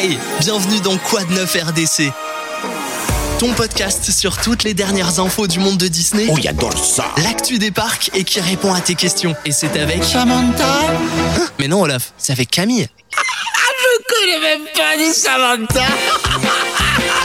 Hey, bienvenue dans Quoi de neuf RDC ton podcast sur toutes les dernières infos du monde de Disney. Oh, j'adore ça L'actu des parcs et qui répond à tes questions. Et c'est avec... Samantha Hein? Mais non Olaf, c'est avec Camille. Je connais même pas du Samantha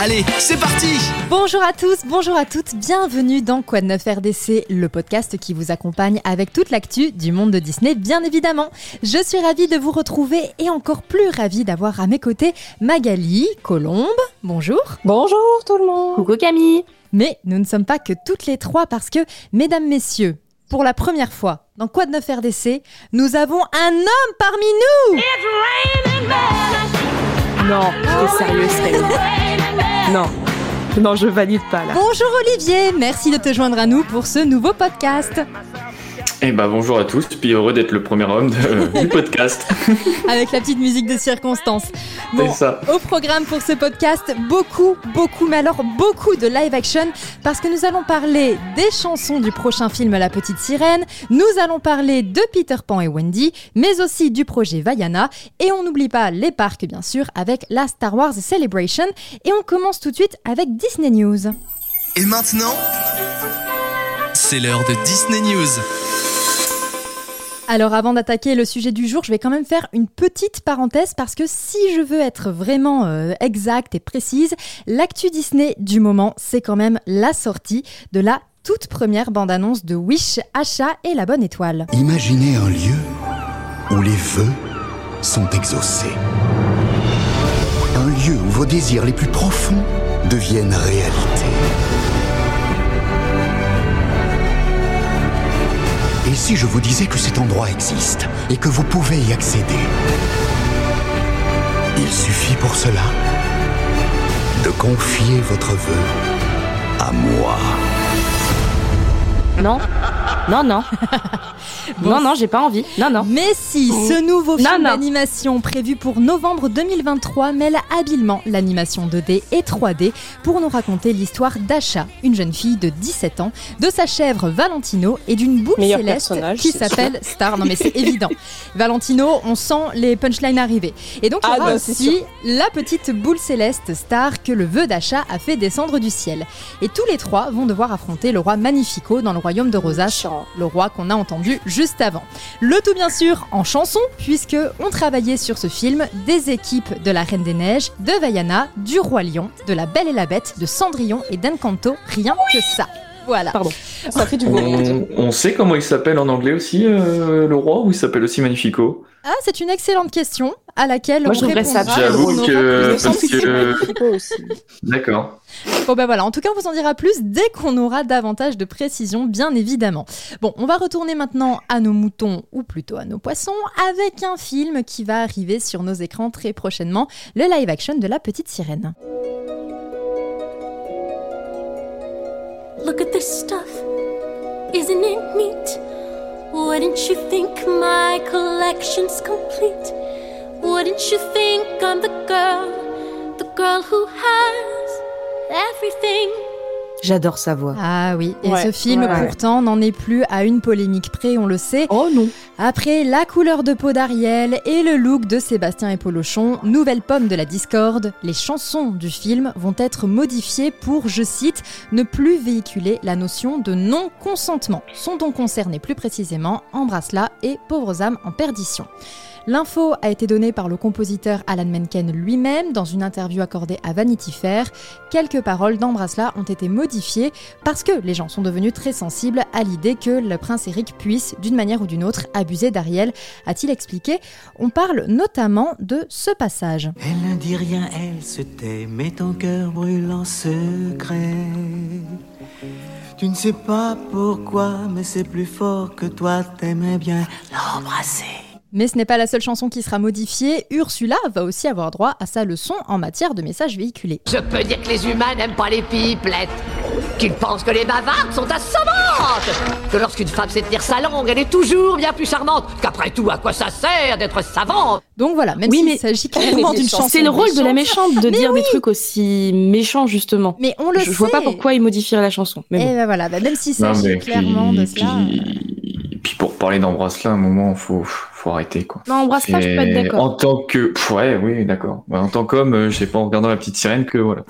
Allez, c'est parti Bonjour à tous, bonjour à toutes, bienvenue dans Quoi de neuf RDC, le podcast qui vous accompagne avec toute l'actu du monde de Disney, bien évidemment. Je suis ravie de vous retrouver et encore plus ravie d'avoir à mes côtés Magali, Colombe, bonjour. Bonjour tout le monde. Coucou Camille. Mais nous ne sommes pas que toutes les trois parce que, mesdames, messieurs, pour la première fois dans Quoi de neuf RDC, nous avons un homme parmi nous Non, t'es sérieux, Céline Non. Non, je valide pas là. Bonjour Olivier, merci de te joindre à nous pour ce nouveau podcast. Eh ben bonjour à tous, puis heureux d'être le premier homme de- du podcast. avec la petite musique de circonstance. Bon, C'est ça. au programme pour ce podcast, beaucoup, beaucoup, mais alors beaucoup de live action, parce que nous allons parler des chansons du prochain film La Petite Sirène, nous allons parler de Peter Pan et Wendy, mais aussi du projet Vaiana, et on n'oublie pas les parcs bien sûr, avec la Star Wars Celebration, et on commence tout de suite avec Disney News. Et maintenant, c'est l'heure de Disney News. Alors avant d'attaquer le sujet du jour, je vais quand même faire une petite parenthèse parce que si je veux être vraiment euh, exacte et précise, l'actu Disney du moment, c'est quand même la sortie de la toute première bande-annonce de Wish, Achat et la bonne étoile. Imaginez un lieu où les vœux sont exaucés. Un lieu où vos désirs les plus profonds deviennent réalité. Et si je vous disais que cet endroit existe et que vous pouvez y accéder? Il suffit pour cela de confier votre vœu à moi. Non? Non, non. non, non, j'ai pas envie. Non, non. Mais si, ce nouveau Non, film d'animation prévu pour novembre 2023 mêle habilement l'animation 2D et 3D pour nous raconter l'histoire d'Asha, une jeune fille de 17 ans, de sa chèvre Valentino et d'une boule Meilleur céleste qui s'appelle Star. Non mais c'est évident. Valentino, on sent les punchlines arriver. Et donc il y Ah, aura bah, aussi la petite boule céleste Star que le vœu d'Asha a fait descendre du ciel. Et tous les trois vont devoir affronter le roi Magnifico dans le royaume de Rosas, Chiant. le roi qu'on a entendu juste avant. Le tout bien sûr en chanson, puisque on travaillait sur ce film des équipes de la Reine des Neiges, de Vaiana, du Roi Lion, de la Belle et la Bête, de Cendrillon et d'Encanto, rien que ça. Voilà. Pardon. Ça fait du bon. On, on sait comment il s'appelle en anglais aussi, euh, le roi, ou il s'appelle aussi Magnifico? Ah, c'est une excellente question à laquelle Moi, on je répondra. J'avoue que- parce que- aussi. D'accord. Bon ben voilà, en tout cas on vous en dira plus dès qu'on aura davantage de précision, bien évidemment. Bon, on va retourner maintenant à nos moutons, ou plutôt à nos poissons, avec un film qui va arriver sur nos écrans très prochainement, le live action de La Petite Sirène. Look at this stuff. Isn't it neat? Wouldn't you think my collection's complete? Wouldn't you think I'm the girl, the girl who has everything? J'adore sa voix. Ah oui, et Ouais, ce film ouais, ouais. pourtant n'en est plus à une polémique près, on le sait. Oh non. Après la couleur de peau d'Ariel et le look de Sébastien et Polochon, nouvelle pomme de la discorde, les chansons du film vont être modifiées pour, je cite, ne plus véhiculer la notion de non-consentement. Sont donc concernés plus précisément Embrasse-la et Pauvres âmes en perdition. L'info a été donnée par le compositeur Alan Menken lui-même dans une interview accordée à Vanity Fair. Quelques paroles d'Embrasse-la ont été modifiées parce que les gens sont devenus très sensibles à l'idée que le prince Eric puisse, d'une manière ou d'une autre, abuser d'Ariel, a-t-il expliqué. On parle notamment de ce passage. Elle ne dit rien, elle se tait, mais ton cœur brûle en secret. Tu ne sais pas pourquoi, mais c'est plus fort que toi, t'aimerais bien l'embrasser. Mais ce n'est pas la seule chanson qui sera modifiée. Ursula va aussi avoir droit à sa leçon en matière de messages véhiculés. Je peux dire que les humains n'aiment pas les pipelettes. Qu'ils pensent que les bavardes sont assommantes. Que lorsqu'une femme sait tenir sa langue, elle est toujours bien plus charmante. Qu'après tout, à quoi ça sert d'être savante? Donc voilà, même Oui, s'il mais- s'agit clairement d'une chanson. C'est le rôle de la méchante. de Mais dire oui. des trucs aussi méchants, justement. Mais on le je, sait. je vois pas pourquoi il modifierait la chanson. Mais Et bon. ben voilà, bah même s'il s'agit clairement de cela. puis pour parler d'Embrasse là, à un moment, faut, faut arrêter quoi. Non, embrasse pas, je peux pas être d'accord. En tant que, ouais, oui, d'accord. Ouais, En tant qu'homme, euh, j'ai pas en regardant la petite sirène que voilà.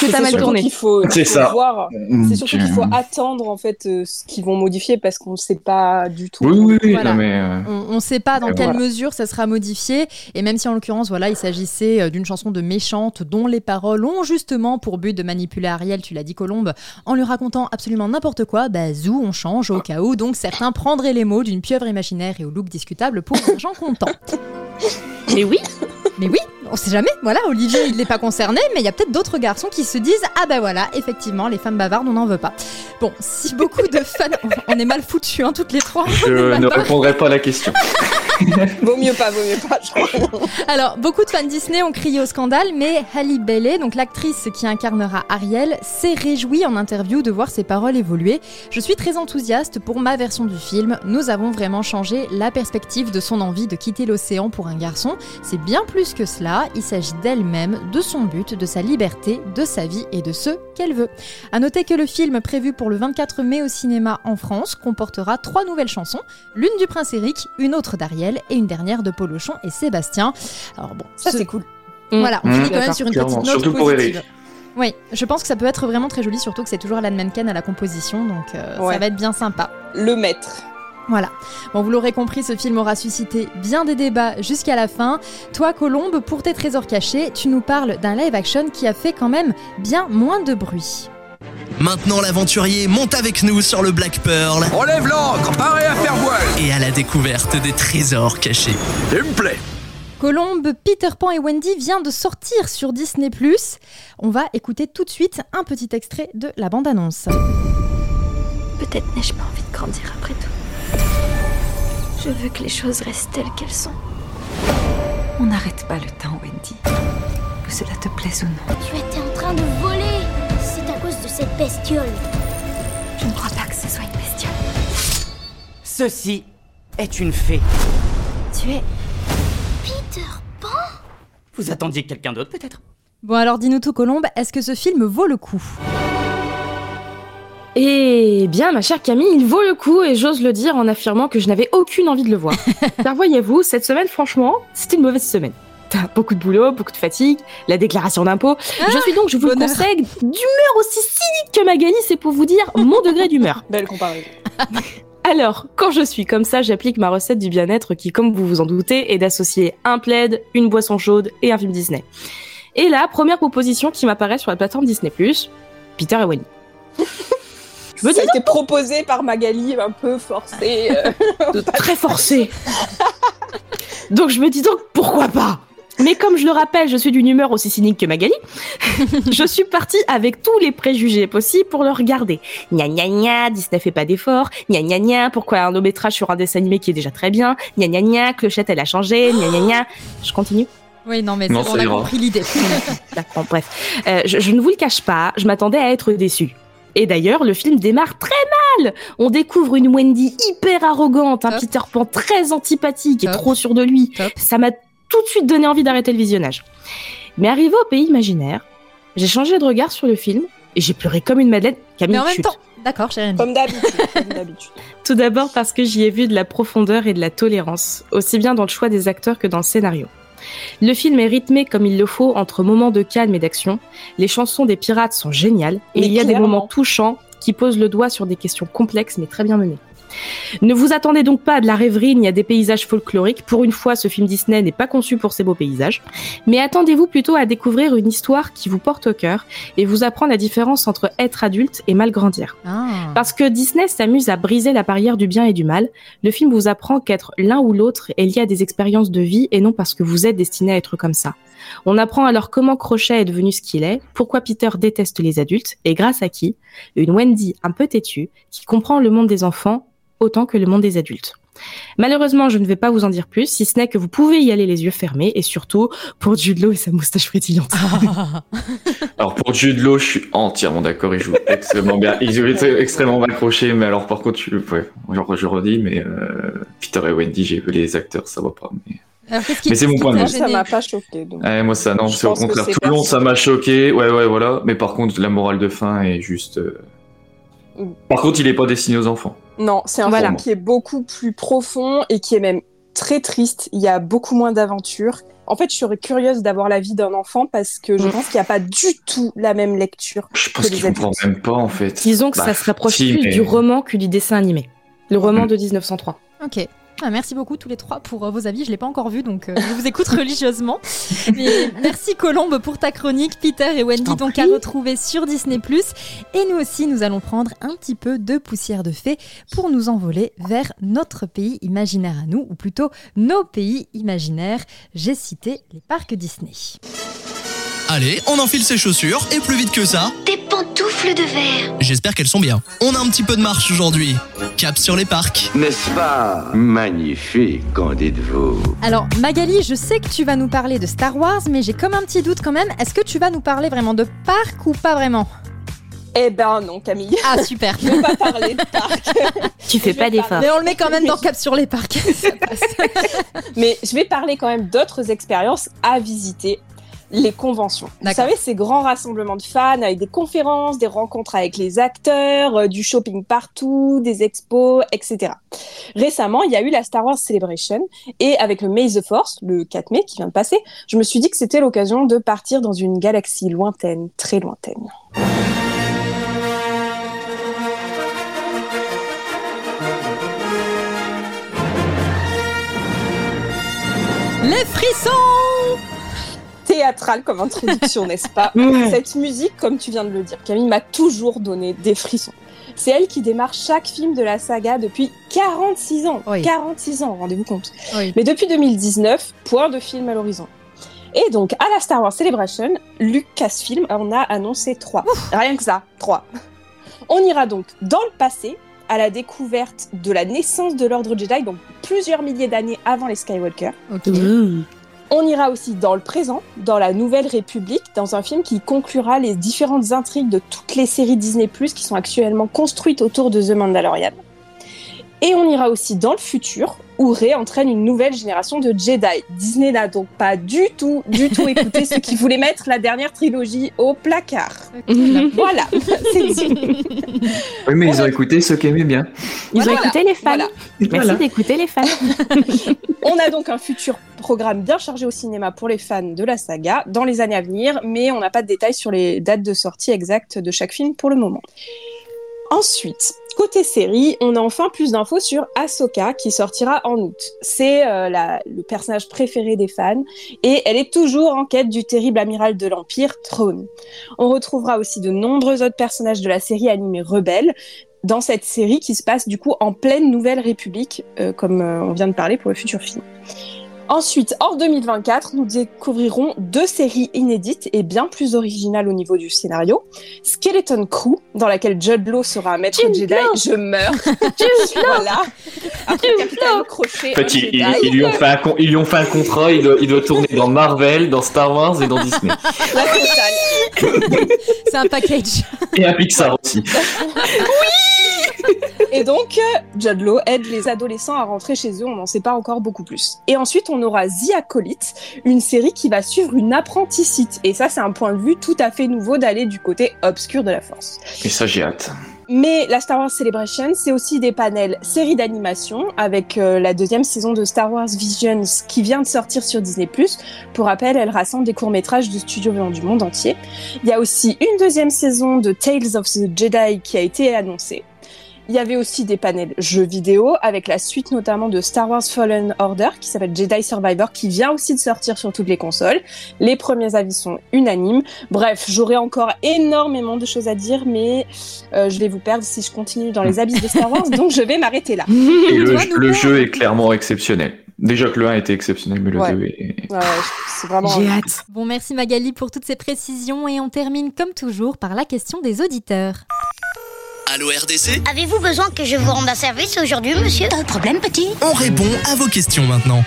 Que t'as C'est mal surtout tourné. qu'il faut, C'est il faut ça. voir. Mm, C'est surtout qu'il faut euh, attendre en fait euh, ce qu'ils vont modifier parce qu'on ne sait pas du tout. Oui, oui, oui, Voilà. non, mais. euh, On ne sait pas dans quelle voilà. mesure ça sera modifié. Et même si en l'occurrence, voilà, il s'agissait euh, d'une chanson de méchante dont les paroles ont justement pour but de manipuler Ariel, tu l'as dit Colombe, en lui racontant absolument n'importe quoi, bah zou, on change au cas où. Donc certains prendraient les mots d'une pieuvre imaginaire et au look discutable pour un gens contents. Mais oui, Mais oui, on sait jamais. Voilà, Olivier, il n'est pas concerné, mais il y a peut-être d'autres garçons qui se disent Ah ben voilà, effectivement, les femmes bavardes, on n'en veut pas. Bon, si beaucoup de fans. On est mal foutus, hein, toutes les trois. Je ne répondrai pas à la question. Vaut mieux pas, vaut mieux pas. je crois. Alors, beaucoup de fans Disney ont crié au scandale, mais Halle Bailey, donc l'actrice qui incarnera Ariel, s'est réjouie en interview de voir ses paroles évoluer. Je suis très enthousiaste pour ma version du film. Nous avons vraiment changé la perspective de son envie de quitter l'océan pour un garçon. C'est bien plus que cela. Il s'agit d'elle-même, de son but, de sa liberté, de sa vie et de ce qu'elle veut. À noter que le film prévu pour le 24 mai au cinéma en France comportera trois nouvelles chansons, l'une du prince Eric, une autre d'Ariel et une dernière de Polochon et Sébastien. Alors bon, Ça ce- c'est cool. voilà, on Mmh. finit quand même sur une clairement, petite note surtout pour positive. Eric. Oui, je pense que ça peut être vraiment très joli, surtout que c'est toujours Alan Menken à la composition, donc euh, ça va être bien sympa. Le maître. Voilà. Bon, vous l'aurez compris, ce film aura suscité bien des débats jusqu'à la fin. Toi, Colombe, pour tes trésors cachés, tu nous parles d'un live action qui a fait quand même bien moins de bruit. Maintenant, l'aventurier monte avec nous sur le Black Pearl Relève l'ancre, paré à faire voile et à la découverte des trésors cachés. Il me plaît Colombe, Peter Pan et Wendy vient de sortir sur Disney+. On va écouter tout de suite un petit extrait de la bande-annonce. Peut-être n'ai-je pas envie de grandir après tout. Je veux que les choses restent telles qu'elles sont. On n'arrête pas le temps, Wendy. Que cela te plaise ou non. Tu étais en train de voler C'est à cause de cette bestiole. Je ne crois pas que ce soit une bestiole. Ceci est une fée. Tu es Peter Pan? Vous attendiez quelqu'un d'autre peut-être? Bon alors dis-nous tout Colombe, est-ce que ce film vaut le coup? Eh bien, ma chère Camille, il vaut le coup et j'ose le dire en affirmant que je n'avais aucune envie de le voir. Car voyez-vous, cette semaine, franchement, c'était une mauvaise semaine. T'as beaucoup de boulot, beaucoup de fatigue, la déclaration d'impôt. je suis donc, je vous le conseille, d'humeur aussi cynique que Magali, c'est pour vous dire mon degré d'humeur. Belle comparaison. Alors, quand je suis comme ça, j'applique ma recette du bien-être qui, comme vous vous en doutez, est d'associer un plaid, une boisson chaude et un film Disney. Et là, première proposition qui m'apparaît sur la plateforme Disney+, Peter et Wendy. Je me Ça dis a été proposé par Magali, un peu forcé. euh, très forcé. donc je me dis donc pourquoi pas? Mais comme je le rappelle, je suis d'une humeur aussi cynique que Magali, je suis partie avec tous les préjugés possibles pour le regarder. Gna gna gna, Disney fait pas d'effort. Gna gna gna, pourquoi un long métrage sur un dessin animé qui est déjà très bien? Gna gna gna, Clochette elle a changé. Gna gna gna. Je continue Oui, non mais Non, on a compris l'idée. D'accord, bref. Euh, je, je ne vous le cache pas, je m'attendais à être déçue. Et d'ailleurs, le film démarre très mal. On découvre une Wendy hyper arrogante, un Top. Peter Pan très antipathique et trop sûr de lui. Top. Ça m'a tout de suite donné envie d'arrêter le visionnage. Mais arrivé au pays imaginaire, j'ai changé de regard sur le film et j'ai pleuré comme une madeleine. Camille, Mais en même chute. temps, d'accord, j'ai comme d'habitude. Tout d'abord parce que j'y ai vu de la profondeur et de la tolérance, aussi bien dans le choix des acteurs que dans le scénario. Le film est rythmé comme il le faut entre moments de calme et d'action. Les chansons des pirates sont géniales et Mais il y a des moments touchants qui posent le doigt sur des questions complexes mais très bien menées. Ne vous attendez donc pas à de la rêverie ni à des paysages folkloriques. Pour une fois, ce film Disney n'est pas conçu pour ces beaux paysages. Mais attendez-vous plutôt à découvrir une histoire qui vous porte au cœur et vous apprend la différence entre être adulte et mal grandir. Ah. Parce que Disney s'amuse à briser la barrière du bien et du mal, le film vous apprend qu'être l'un ou l'autre est lié à des expériences de vie et non parce que vous êtes destiné à être comme ça. On apprend alors comment Crochet est devenu ce qu'il est, pourquoi Peter déteste les adultes et grâce à qui? Une Wendy un peu têtue qui comprend le monde des enfants autant que le monde des adultes. Malheureusement, je ne vais pas vous en dire plus, si ce n'est que vous pouvez y aller les yeux fermés et surtout pour Jude Law et sa moustache frétillante. Alors pour Jude Law, je suis entièrement d'accord, il joue extrêmement bien. Il joue extrêmement mal accroché, mais alors par contre, tu, ouais, genre, je redis, mais euh, Peter et Wendy, j'ai vu les acteurs, ça va pas. Mais, Alors, mais c'est mon point de vue. Ça m'a pas choqué. donc. Ouais, moi ça, non, Je c'est au contraire. Tout le long, ça m'a choqué. Ouais, ouais, voilà. Mais par contre, la morale de fin est juste. euh, Mm. Par contre, il est pas destiné aux enfants. Non, c'est un Voilà. film qui est beaucoup plus profond et qui est même très triste. Il y a beaucoup moins d'aventures. En fait, je serais curieuse d'avoir l'avis d'un enfant parce que je Mm. pense qu'il n'y a pas du tout la même lecture Je que pense qu'ils comprennent même pas en fait. Disons que Bah, ça se rapproche si, plus mais- du roman que du dessin animé. Le roman Mm. de 1903. Ok. Ah, merci beaucoup tous les trois pour euh, vos avis. Je l'ai pas encore vu, donc euh, je vous écoute religieusement. Mais merci Colombe pour ta chronique. Peter et Wendy donc à retrouver sur Disney+. Et nous aussi, nous allons prendre un petit peu de poussière de fée pour nous envoler vers notre pays imaginaire à nous, ou plutôt nos pays imaginaires. J'ai cité les parcs Disney. Allez, on enfile ses chaussures et plus vite que ça, Des pantoufles de verre. j'espère qu'elles sont bien. On a un petit peu de marche aujourd'hui. Cap sur les parcs. N'est-ce pas magnifique, qu'en dites-vous? Alors Magali, je sais que tu vas nous parler de Star Wars, mais j'ai comme un petit doute quand même. Est-ce que tu vas nous parler vraiment de parcs ou pas vraiment? Eh ben non, Camille. Ah super. Je vais pas parler de parc. Tu fais pas d'effort. Mais on le met quand même dans Cap sur les parcs. Ça passe. Mais je vais parler quand même d'autres expériences à visiter. Les conventions. Vous savez, ces grands rassemblements de fans avec des conférences, des rencontres avec les acteurs, euh, du shopping partout, des expos, etc. Récemment, il y a eu la Star Wars Celebration et avec le May the Force, le 4 mai qui vient de passer, je me suis dit que c'était l'occasion de partir dans une galaxie lointaine, très lointaine. Les frissons Théâtrale comme introduction, n'est-ce pas. Cette musique, comme tu viens de le dire, Camille m'a toujours donné des frissons. C'est elle qui démarre chaque film de la saga depuis 46 ans. Oui. 46 ans, rendez-vous compte. Oui. Mais depuis 2019, point de film à l'horizon. Et donc, à la Star Wars Celebration, Lucasfilm en a annoncé trois. Rien que ça, trois. On ira donc dans le passé, à la découverte de la naissance de l'ordre Jedi, donc plusieurs milliers d'années avant les Skywalker. Ok. On ira aussi dans le présent, dans la Nouvelle République, dans un film qui conclura les différentes intrigues de toutes les séries Disney+, qui sont actuellement construites autour de The Mandalorian. Et on ira aussi dans le futur, où Rey entraîne une nouvelle génération de Jedi. Disney n'a donc pas du tout, du tout écouté ceux qui voulaient mettre la dernière trilogie au placard. Voilà, c'est dit. Oui, mais ils ont écouté ceux qui aimaient bien. Ils Voilà, ont écouté les fans. voilà. Merci Voilà. d'écouter les fans. On a donc un futur programme bien chargé au cinéma pour les fans de la saga dans les années à venir, mais on n'a pas de détails sur les dates de sortie exactes de chaque film pour le moment. Ensuite, côté série, on a enfin plus d'infos sur Ahsoka qui sortira en août. C'est euh, le personnage préféré des fans et elle est toujours en quête du terrible amiral de l'Empire, Throne. On retrouvera aussi de nombreux autres personnages de la série animée Rebelle dans cette série qui se passe du coup en pleine Nouvelle République, euh, comme euh, on vient de parler pour le futur film. Ensuite, en 2024, nous découvrirons deux séries inédites et bien plus originales au niveau du scénario. Skeleton Crew, dans laquelle Judd Law sera un maître Jude Jedi. Law. Je meurs. voilà. Après Capitaine Crochet, En un fait, ils, ils- ils lui ont fait un, con- ils lui ont fait un contrat, il doit, il doit tourner dans Marvel, dans Star Wars et dans Disney. La totale. C'est un package. Et à Pixar aussi. Et donc, euh, Judd Law aide les adolescents à rentrer chez eux, on n'en sait pas encore beaucoup plus. Et ensuite, on aura The Acolyte, une série qui va suivre une apprentie Sith. Et ça, c'est un point de vue tout à fait nouveau d'aller du côté obscur de la Force. Et ça, j'ai hâte. Mais la Star Wars Celebration, c'est aussi des panels séries d'animation avec euh, la deuxième saison de Star Wars Visions qui vient de sortir sur Disney+. Pour rappel, elle rassemble des courts-métrages de studios venant du monde entier. Il y a aussi une deuxième saison de Tales of the Jedi qui a été annoncée. Il y avait aussi des panels jeux vidéo avec la suite notamment de Star Wars Fallen Order qui s'appelle Jedi Survivor qui vient aussi de sortir sur toutes les consoles. Les premiers avis sont unanimes. Bref, j'aurais encore énormément de choses à dire mais euh, je vais vous perdre si je continue dans les abysses de Star Wars donc je vais m'arrêter là. Et le, jeu est clairement exceptionnel. Déjà que le 1 était exceptionnel, mais le Ouais. 2 est... Ouais, c'est vraiment J'ai hâte. Bon, merci Magali pour toutes ces précisions et on termine comme toujours par la question des auditeurs. Allô RDC Avez-vous besoin que je vous rende un service aujourd'hui, monsieur Pas de problème, petit. On répond à vos questions maintenant.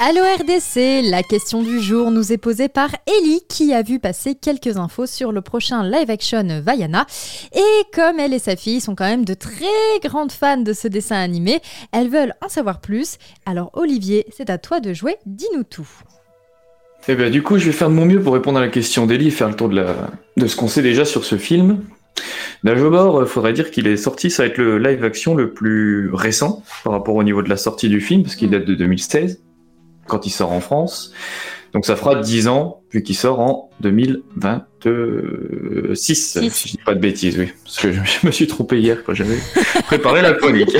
Allo RDC, la question du jour nous est posée par Ellie qui a vu passer quelques infos sur le prochain live action Vaiana. Et comme elle et sa fille sont quand même de très grandes fans de ce dessin animé, elles veulent en savoir plus. Alors Olivier, c'est à toi de jouer, dis-nous tout. Eh ben, du coup, je vais faire de mon mieux pour répondre à la question d'Ellie et faire le tour de, la... de ce qu'on sait déjà sur ce film. Mort, il faudrait dire qu'il est sorti, ça va être le live action le plus récent par rapport au niveau de la sortie du film, parce qu'il date de 2016, quand il sort en France. Donc ça fera 10 ans, vu qu'il sort en 2026, si je dis pas de bêtises, oui. Parce que je, je me suis trompé hier quand j'avais préparé la chronique.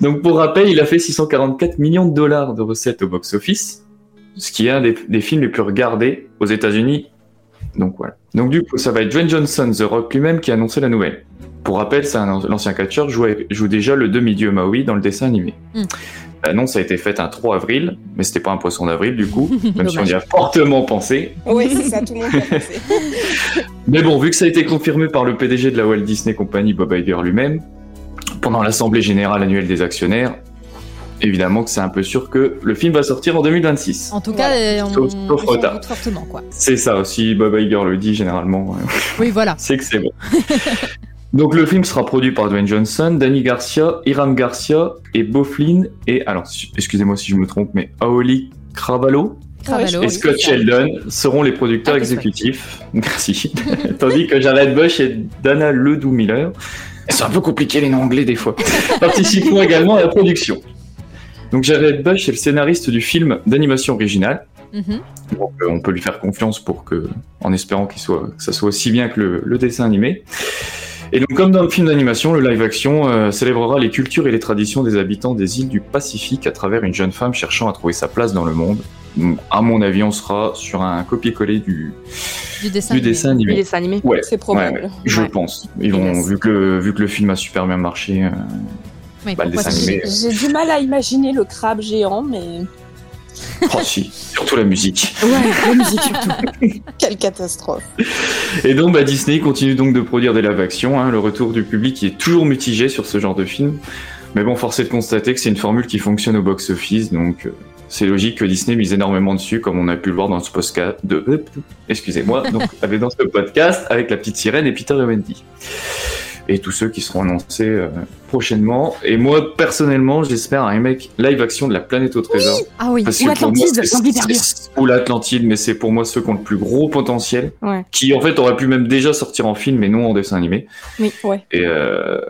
Donc pour rappel, il a fait 644 millions de dollars de recettes au box-office, ce qui est un des, des films les plus regardés aux États-Unis. Donc voilà. Donc du coup, ça va être Dwayne Johnson, The Rock lui-même, qui a annoncé la nouvelle. Pour rappel, c'est un l'ancien catcheur joue, joue déjà le demi-dieu Maui dans le dessin animé. Mm. L'annonce a été faite un 3 avril, mais c'était pas un poisson d'avril du coup, même si on y a fortement pensé. Oui, c'est ça, tout le monde a pensé. Mais bon, vu que ça a été confirmé par le PDG de la Walt Disney Company, Bob Iger lui-même, pendant l'Assemblée Générale annuelle des actionnaires, évidemment que c'est un peu sûr que le film va sortir en 2026. En tout cas, euh, on, Sauf- sauf on s'en retard. doute fortement, quoi. C'est ça aussi, Bob Iger le dit généralement. Oui, voilà. c'est que c'est bon. Donc le film sera produit par Dwayne Johnson, Danny Garcia, Iram Garcia et Beau Flynn et alors excusez-moi si je me trompe mais Aoli Cravallo Cravallo, et oui, Scott. Sheldon seront les producteurs Ah, exécutifs. Merci. Tandis que Jared Bush et Dana Ledoux Miller, c'est un peu compliqué les noms anglais des fois, participeront également à la production. Donc Jared Bush est le scénariste du film d'animation originale. Mhm. Donc, euh, on peut lui faire confiance pour que, en espérant qu'il soit, que ça soit aussi bien que le, le dessin animé. Et donc, comme dans le film d'animation, le live action euh, célébrera les cultures et les traditions des habitants des îles du Pacifique à travers une jeune femme cherchant à trouver sa place dans le monde. Donc, à mon avis, on sera sur un copier-coller du, Du dessin du animé. dessin animé. Du dessin animé. Ouais, C'est probable. ouais, ouais, je Ouais. pense. Ils vont, Yes. vu que le, vu que le film a super bien marché, euh, Oui, Bah, pourquoi animé. J'ai du mal à imaginer le crabe géant, mais oh si, surtout la musique. Ouais, la musique surtout. quelle catastrophe. Et donc bah, Disney continue donc de produire des live action. Hein. Le retour du public est toujours mitigé sur ce genre de film. Mais bon, force est de constater que c'est une formule qui fonctionne au box-office, donc euh, c'est logique que Disney mise énormément dessus, comme on a pu le voir dans ce podcast de, euh, excusez-moi, donc dans ce podcast avec la petite sirène et Peter et Wendy. Et tous ceux qui seront annoncés euh, prochainement. Et moi, personnellement, j'espère un remake live action de la planète au trésor. Ah oui. Parce Ou que pour moi, Atlantide, c'est- l'Anglais perdu. c'est- Ou l'Atlantide, mais c'est pour moi ceux qui ont le plus gros potentiel. Ouais. Qui en fait aurait pu même déjà sortir en film, mais non en dessin animé. Oui, ouais. Et, euh,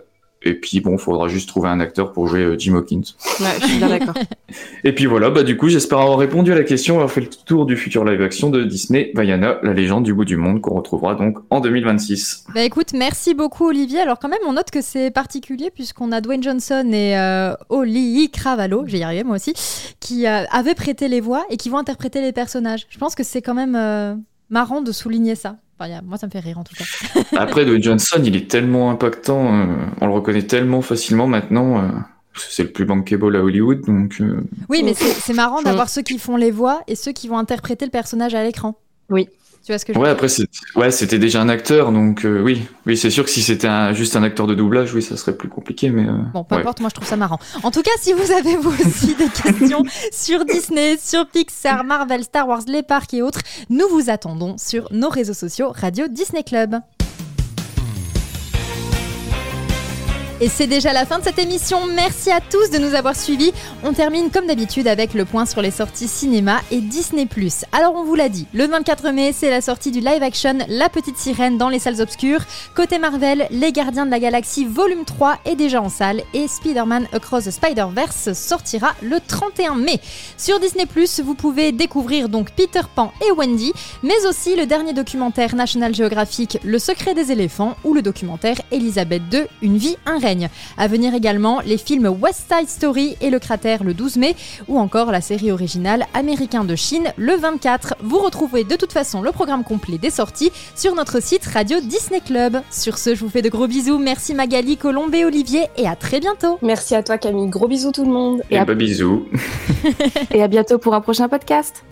et puis bon, faudra juste trouver un acteur pour jouer euh, Jim Hawkins. Ouais, je suis bien d'accord. Et puis voilà, bah du coup, j'espère avoir répondu à la question, avoir fait le tour du futur live action de Disney, Vaiana, la légende du bout du monde, qu'on retrouvera donc en 2026. Bah écoute, merci beaucoup Olivier. Alors quand même, on note que c'est particulier puisqu'on a Dwayne Johnson et euh, Oli Cravallo, j'ai y arrivé moi aussi, qui euh, avaient prêté les voix et qui vont interpréter les personnages. Je pense que c'est quand même euh, marrant de souligner ça. Enfin, y a- moi, ça me fait rire en tout cas. Après, Dwayne Johnson, il est tellement impactant, euh, on le reconnaît tellement facilement maintenant. euh, c'est le plus bankable à Hollywood, donc. euh, Oui, mais c'est marrant d'avoir ceux qui font les voix et ceux qui vont interpréter le personnage à l'écran. Oui. Tu vois ce que je veux Ouais, après, ouais, c'était déjà un acteur, donc euh, oui, oui, c'est sûr que si c'était un- juste un acteur de doublage, oui, ça serait plus compliqué, mais. euh, Bon, peu ouais. importe, moi je trouve ça marrant. En tout cas, si vous avez vous aussi des questions sur Disney, sur Pixar, Marvel, Star Wars, les parcs et autres, nous vous attendons sur nos réseaux sociaux Radio Disney Club. Et c'est déjà la fin de cette émission. Merci à tous de nous avoir suivis. On termine comme d'habitude avec le point sur les sorties cinéma et Disney+. Alors on vous l'a dit, le 24 mai, c'est la sortie du live action La Petite Sirène dans les salles obscures. Côté Marvel, Les Gardiens de la Galaxie volume 3 est déjà en salle et Spider-Man Across the Spider-Verse sortira le 31 mai. Sur Disney+, vous pouvez découvrir donc Peter Pan et Wendy, mais aussi le dernier documentaire National Geographic Le secret des éléphants ou le documentaire Elisabeth II, Une vie, un règne. À venir également les films West Side Story et Le cratère le 12 mai ou encore la série originale Américain de Chine le 24. Vous retrouvez de toute façon le programme complet des sorties sur notre site Radio Disney Club. Sur ce, je vous fais de gros bisous. Merci Magali, Colombe et Olivier et à très bientôt. Merci à toi Camille, gros bisous tout le monde. Et bah bisous. Et à bientôt pour un prochain podcast.